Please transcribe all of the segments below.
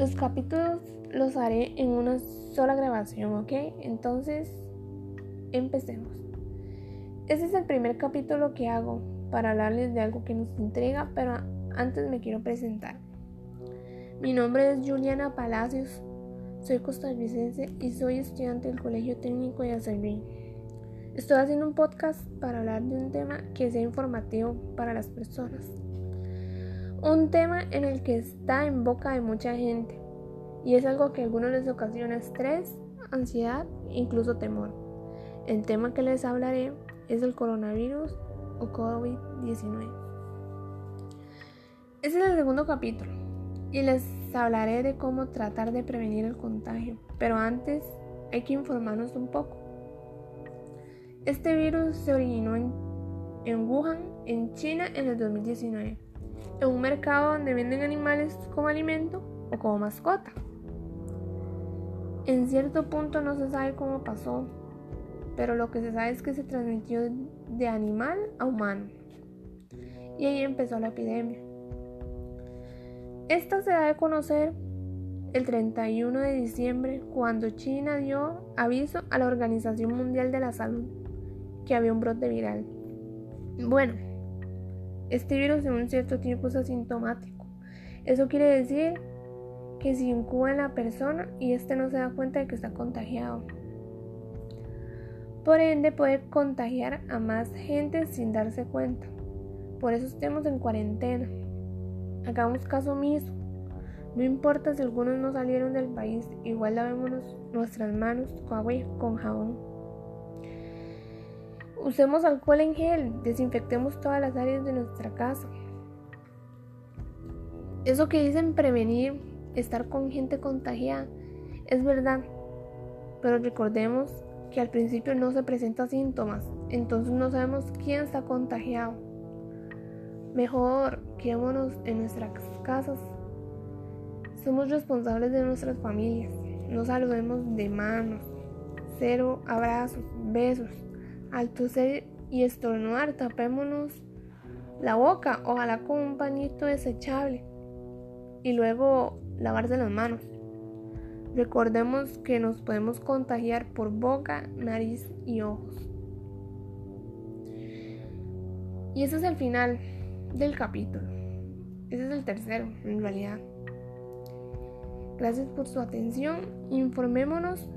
Los capítulos los haré en una sola grabación, ¿ok? Entonces, empecemos. Este es el primer capítulo que hago para hablarles de algo que nos intriga, pero antes me quiero presentar. Mi nombre es Juliana Palacios, soy costarricense y soy estudiante del Colegio Técnico de Acerrín. Estoy haciendo un podcast para hablar de un tema que sea informativo para las personas. Un tema en el que está en boca de mucha gente y es algo que a algunos les ocasiona estrés, ansiedad e incluso temor. El tema que les hablaré es el coronavirus o COVID-19. Este es el segundo capítulo y les hablaré de cómo tratar de prevenir el contagio, pero antes hay que informarnos un poco. Este virus se originó en, en Wuhan, en China, en el 2019, en un mercado donde venden animales como alimento o como mascota. En cierto punto no se sabe cómo pasó, pero lo que se sabe es que se transmitió de animal a humano. Y ahí empezó la epidemia. Esta se da a conocer el 31 de diciembre cuando China dio aviso a la Organización Mundial de la Salud que había un brote viral. Bueno, este virus en un cierto tiempo es asintomático. Eso quiere decir que si incuba en la persona y éste no se da cuenta de que está contagiado. Por ende puede contagiar a más gente sin darse cuenta. Por eso estemos en cuarentena. Hagamos caso omiso. No importa si algunos no salieron del país, igual lavémonos nuestras manos con agua con jabón. Usemos alcohol en gel, desinfectemos todas las áreas de nuestra casa. Eso que dicen prevenir estar con gente contagiada es verdad, pero recordemos que al principio no se presentan síntomas, entonces no sabemos quién está contagiado. Mejor quedémonos en nuestras casas. Somos responsables de nuestras familias. No saludemos de manos. Cero abrazos, besos. Al toser y estornudar, tapémonos la boca, ojalá con un pañito desechable. Y luego lavarse las manos. Recordemos que nos podemos contagiar por boca, nariz y ojos. Y ese es el final del capítulo. Ese es el tercero, en realidad. Gracias por su atención. Informémonos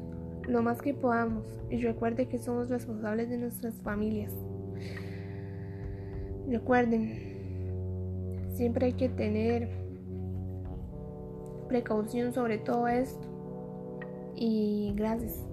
lo más que podamos y recuerde que somos responsables de nuestras familias. Recuerden, siempre hay que tener precaución sobre todo esto. Y gracias.